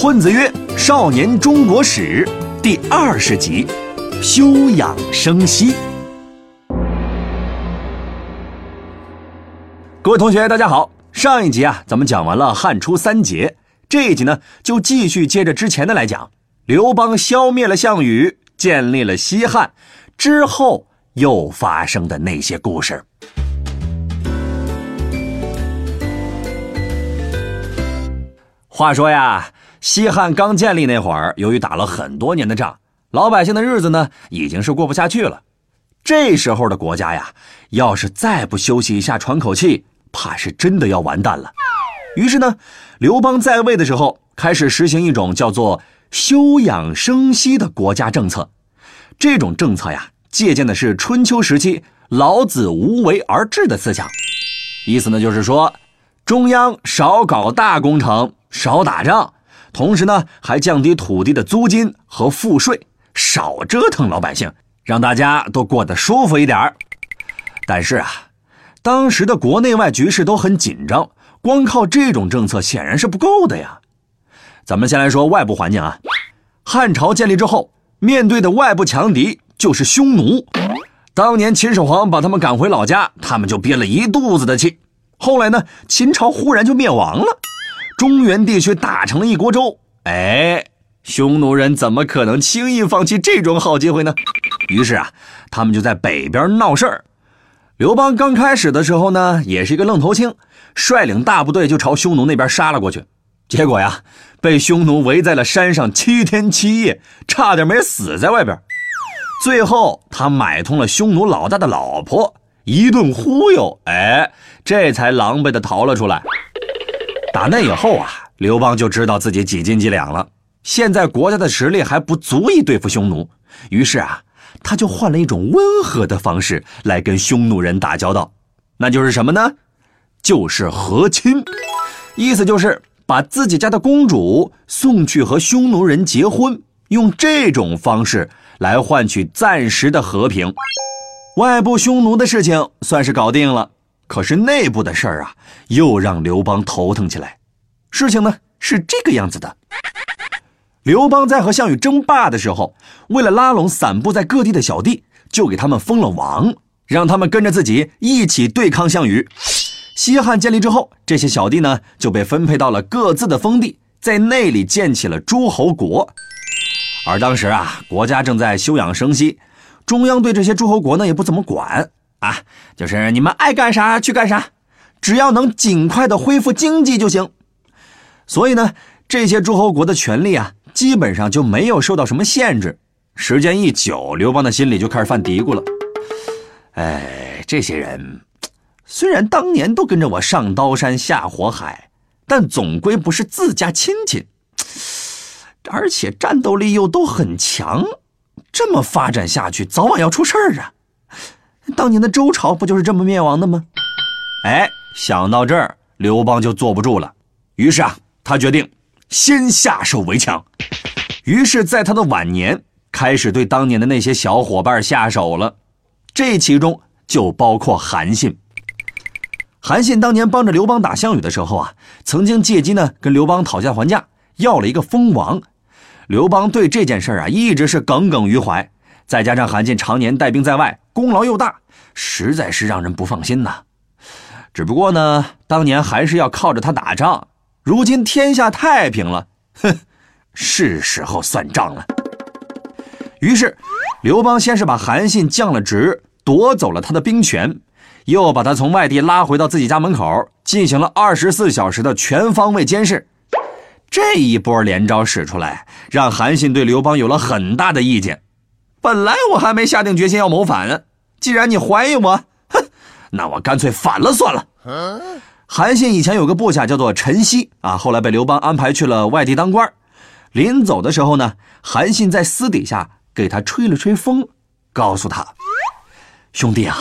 混子曰：“少年中国史第二十集，休养生息。”各位同学，大家好。上一集啊，咱们讲完了汉初三杰，这一集呢，就继续接着之前的来讲。刘邦消灭了项羽，建立了西汉之后，又发生的那些故事。话说呀，西汉刚建立那会儿，由于打了很多年的仗，老百姓的日子呢已经是过不下去了。这时候的国家呀，要是再不休息一下喘口气，怕是真的要完蛋了。于是呢，刘邦在位的时候，开始实行一种叫做“休养生息”的国家政策。这种政策呀，借鉴的是春秋时期老子无为而治的思想，意思呢就是说，中央少搞大工程。少打仗，同时呢还降低土地的租金和赋税，少折腾老百姓，让大家都过得舒服一点但是啊，当时的国内外局势都很紧张，光靠这种政策显然是不够的呀。咱们先来说外部环境啊，汉朝建立之后，面对的外部强敌就是匈奴。当年秦始皇把他们赶回老家，他们就憋了一肚子的气。后来呢，秦朝忽然就灭亡了。中原地区打成了一锅粥，哎，匈奴人怎么可能轻易放弃这种好机会呢？于是啊，他们就在北边闹事儿。刘邦刚开始的时候呢，也是一个愣头青，率领大部队就朝匈奴那边杀了过去。结果呀，被匈奴围在了山上七天七夜，差点没死在外边。最后他买通了匈奴老大的老婆，一顿忽悠，哎，这才狼狈的逃了出来。打那以后啊，刘邦就知道自己几斤几两了。现在国家的实力还不足以对付匈奴，于是啊，他就换了一种温和的方式来跟匈奴人打交道。那就是什么呢？就是和亲，意思就是把自己家的公主送去和匈奴人结婚，用这种方式来换取暂时的和平。外部匈奴的事情算是搞定了。可是内部的事儿啊，又让刘邦头疼起来。事情呢是这个样子的：刘邦在和项羽争霸的时候，为了拉拢散布在各地的小弟，就给他们封了王，让他们跟着自己一起对抗项羽。西汉建立之后，这些小弟呢就被分配到了各自的封地，在那里建起了诸侯国。而当时啊，国家正在休养生息，中央对这些诸侯国呢也不怎么管。啊，就是你们爱干啥去干啥，只要能尽快的恢复经济就行。所以呢，这些诸侯国的权力啊，基本上就没有受到什么限制。时间一久，刘邦的心里就开始犯嘀咕了。哎，这些人虽然当年都跟着我上刀山下火海，但总归不是自家亲戚，而且战斗力又都很强。这么发展下去，早晚要出事儿啊！当年的周朝不就是这么灭亡的吗？哎，想到这儿，刘邦就坐不住了。于是啊，他决定先下手为强。于是，在他的晚年，开始对当年的那些小伙伴下手了。这其中就包括韩信。韩信当年帮着刘邦打项羽的时候啊，曾经借机呢跟刘邦讨价还价，要了一个封王。刘邦对这件事啊，一直是耿耿于怀。再加上韩信常年带兵在外，功劳又大，实在是让人不放心呐。只不过呢，当年还是要靠着他打仗，如今天下太平了，哼，是时候算账了。于是，刘邦先是把韩信降了职，夺走了他的兵权，又把他从外地拉回到自己家门口，进行了二十四小时的全方位监视。这一波连招使出来，让韩信对刘邦有了很大的意见。本来我还没下定决心要谋反呢，既然你怀疑我，哼，那我干脆反了算了。韩信以前有个部下叫做陈豨啊，后来被刘邦安排去了外地当官。临走的时候呢，韩信在私底下给他吹了吹风，告诉他：“兄弟啊，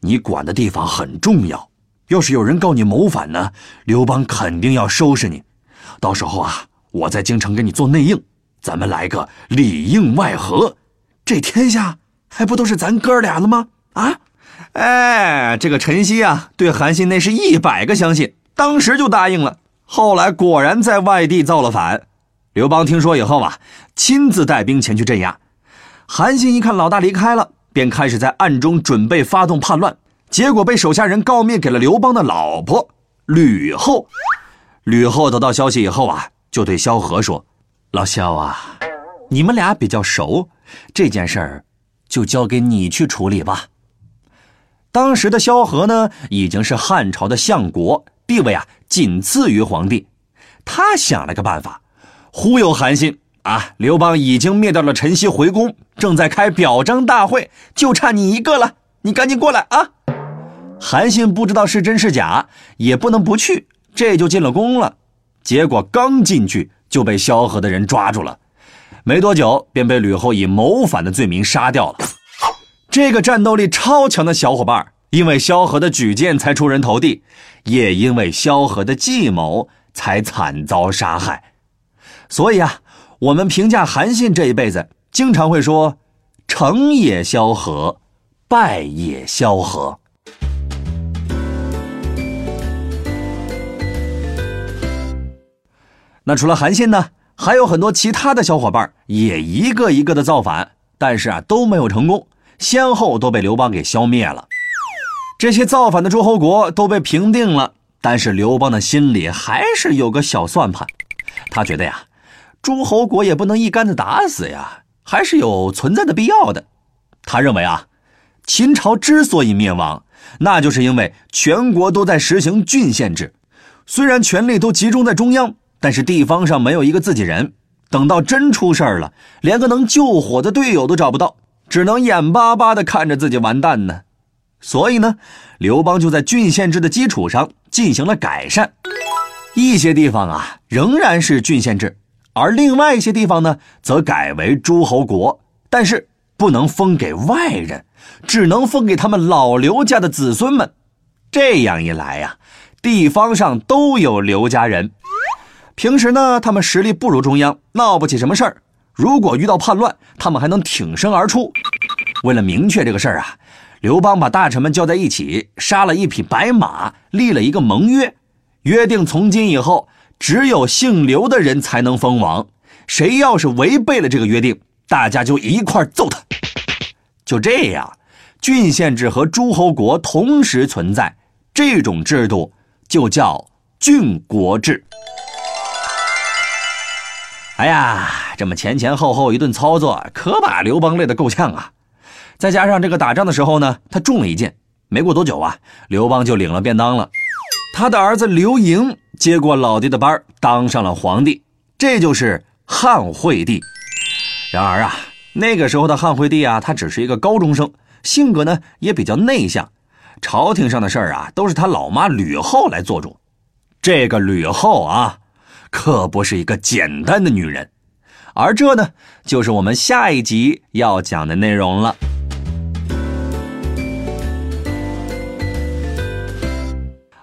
你管的地方很重要，要是有人告你谋反呢，刘邦肯定要收拾你。到时候啊，我在京城给你做内应，咱们来个里应外合。”这天下还不都是咱哥俩的吗？啊，哎，这个陈曦啊，对韩信那是一百个相信，当时就答应了。后来果然在外地造了反，刘邦听说以后啊，亲自带兵前去镇压。韩信一看老大离开了，便开始在暗中准备发动叛乱，结果被手下人告密给了刘邦的老婆吕后。吕后得到消息以后啊，就对萧何说：“老萧啊，你们俩比较熟，这件事儿就交给你去处理吧。”当时的萧何呢，已经是汉朝的相国，地位啊仅次于皇帝。他想了个办法，忽悠韩信啊，刘邦已经灭掉了陈豨回宫，正在开表彰大会，就差你一个了，你赶紧过来啊！韩信不知道是真是假，也不能不去，这就进了宫了。结果刚进去就被萧何的人抓住了，没多久便被吕后以谋反的罪名杀掉了。这个战斗力超强的小伙伴，因为萧何的举荐才出人头地，也因为萧何的计谋才惨遭杀害。所以啊，我们评价韩信这一辈子，经常会说：“成也萧何，败也萧何。”那除了韩信呢，还有很多其他的小伙伴也一个一个的造反，但是啊都没有成功。先后都被刘邦给消灭了，这些造反的诸侯国都被平定了，但是刘邦的心里还是有个小算盘，他觉得呀，诸侯国也不能一竿子打死呀，还是有存在的必要的。他认为啊，秦朝之所以灭亡，那就是因为全国都在实行郡县制，虽然权力都集中在中央，但是地方上没有一个自己人，等到真出事儿了，连个能救火的队友都找不到。只能眼巴巴地看着自己完蛋呢，所以呢，刘邦就在郡县制的基础上进行了改善，一些地方啊仍然是郡县制，而另外一些地方呢则改为诸侯国，但是不能封给外人，只能封给他们老刘家的子孙们。这样一来呀，地方上都有刘家人，平时呢他们实力不如中央，闹不起什么事儿。如果遇到叛乱，他们还能挺身而出。为了明确这个事儿啊，刘邦把大臣们叫在一起，杀了一匹白马，立了一个盟约，约定从今以后，只有姓刘的人才能封王。谁要是违背了这个约定，大家就一块揍他。就这样，郡县制和诸侯国同时存在，这种制度就叫郡国制。哎呀，这么前前后后一顿操作，可把刘邦累得够呛啊！再加上这个打仗的时候呢，他中了一箭，没过多久啊，刘邦就领了便当了。他的儿子刘盈接过老爹的班，当上了皇帝，这就是汉惠帝。然而啊，那个时候的汉惠帝啊，他只是一个高中生，性格呢也比较内向，朝廷上的事儿啊，都是他老妈吕后来做主。这个吕后啊。可不是一个简单的女人，而这呢，就是我们下一集要讲的内容了。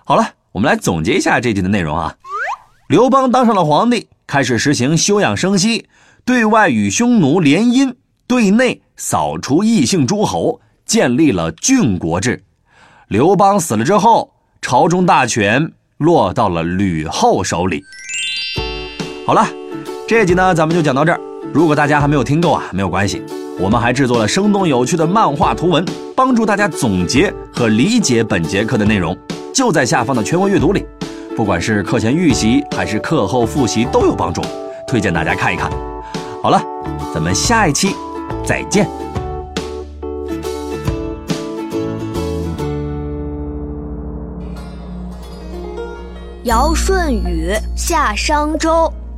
好了，我们来总结一下这集的内容啊。刘邦当上了皇帝，开始实行休养生息，对外与匈奴联姻，对内扫除异姓诸侯，建立了郡国制。刘邦死了之后，朝中大权落到了吕后手里。好了，这集呢咱们就讲到这儿。如果大家还没有听够啊，没有关系，我们还制作了生动有趣的漫画图文，帮助大家总结和理解本节课的内容，就在下方的全文阅读里。不管是课前预习还是课后复习都有帮助，推荐大家看一看。好了，咱们下一期再见。尧舜禹夏商周。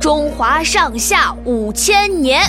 中华上下五千年。